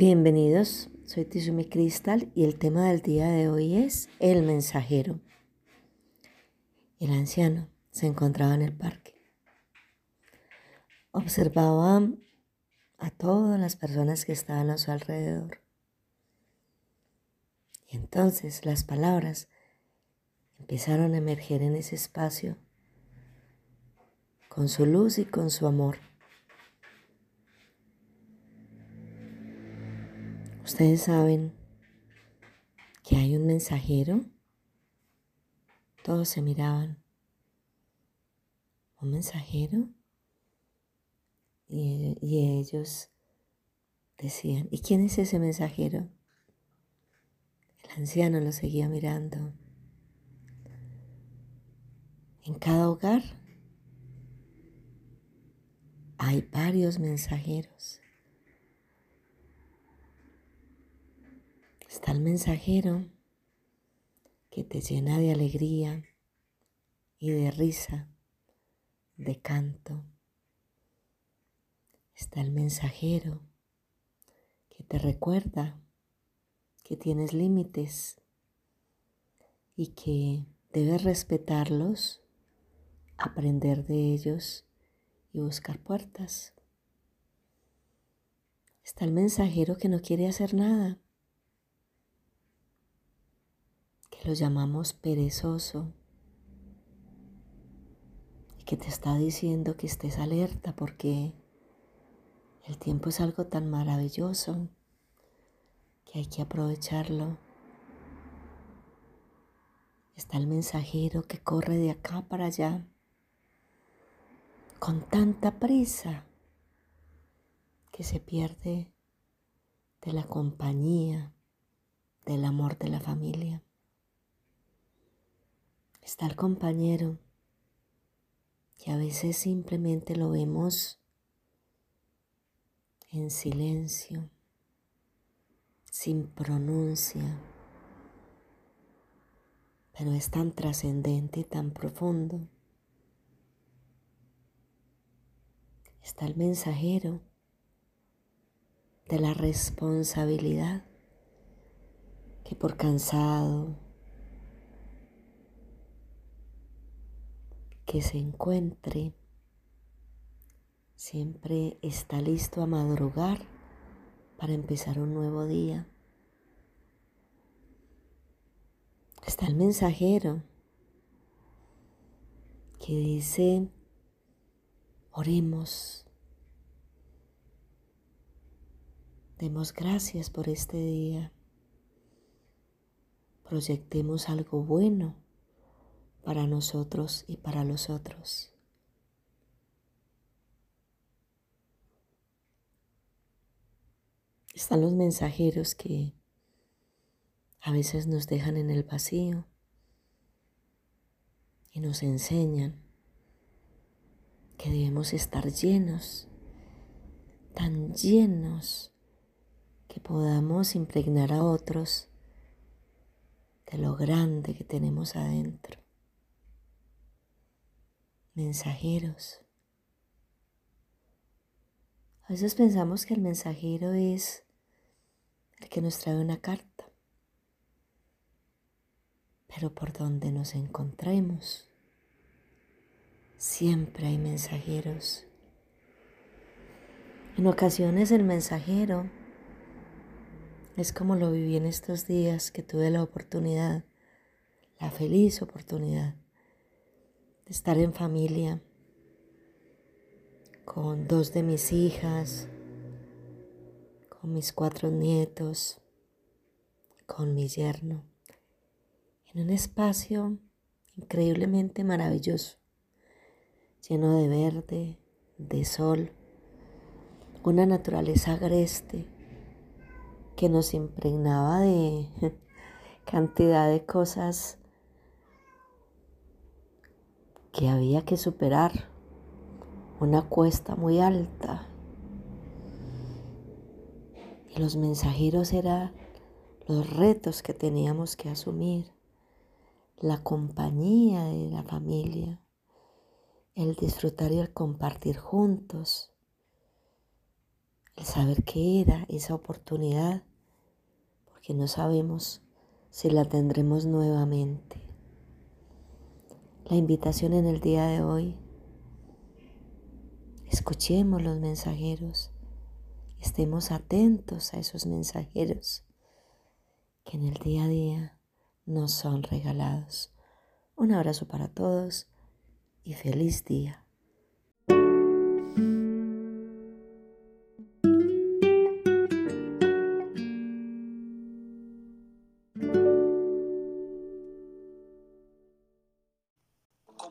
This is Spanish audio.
Bienvenidos, soy Tizumi Cristal y el tema del día de hoy es el mensajero. El anciano se encontraba en el parque. Observaba a todas las personas que estaban a su alrededor. Y entonces las palabras empezaron a emerger en ese espacio con su luz y con su amor. Ustedes saben que hay un mensajero. Todos se miraban. ¿Un mensajero? Y, y, ellos decían, ¿y quién es ese mensajero? El anciano lo seguía mirando. En cada hogar hay varios mensajeros. Está el mensajero que te llena de alegría y de risa, de canto. Está el mensajero que te recuerda que tienes límites y que debes respetarlos, aprender de ellos y buscar puertas. Está el mensajero que no quiere hacer nada lo llamamos perezoso y que te está diciendo que estés alerta porque el tiempo es algo tan maravilloso que hay que aprovecharlo. Está el mensajero que corre de acá para allá con tanta prisa que se pierde de la compañía, del amor de la familia. Está el compañero que a veces simplemente lo vemos en silencio, sin pronuncia, pero es tan trascendente y tan profundo. Está el mensajero de la responsabilidad que por cansado, que se encuentre siempre está listo a madrugar para empezar un nuevo día. Está el mensajero que dice, oremos, demos gracias por este día, proyectemos algo bueno para nosotros y para los otros. Están los mensajeros que a veces nos dejan en el vacío y nos enseñan que debemos estar llenos, tan llenos, que podamos impregnar a otros de lo grande que tenemos adentro mensajeros. A veces pensamos que el mensajero es el que nos trae una carta, pero por donde nos encontremos, siempre hay mensajeros. En ocasiones el mensajero es como lo viví en estos días que tuve la oportunidad, la feliz oportunidad estar en familia con dos de mis hijas, con mis cuatro nietos, con mi yerno, en un espacio increíblemente maravilloso, lleno de verde, de sol, una naturaleza agreste que nos impregnaba de cantidad de cosas que había que superar, una cuesta muy alta. Y los mensajeros eran los retos que teníamos que asumir, la compañía de la familia, el disfrutar y el compartir juntos, el saber qué era esa oportunidad, porque no sabemos si la tendremos nuevamente. La invitación en el día de hoy, escuchemos los mensajeros, estemos atentos a esos mensajeros que en el día a día nos son regalados. Un abrazo para todos y feliz día.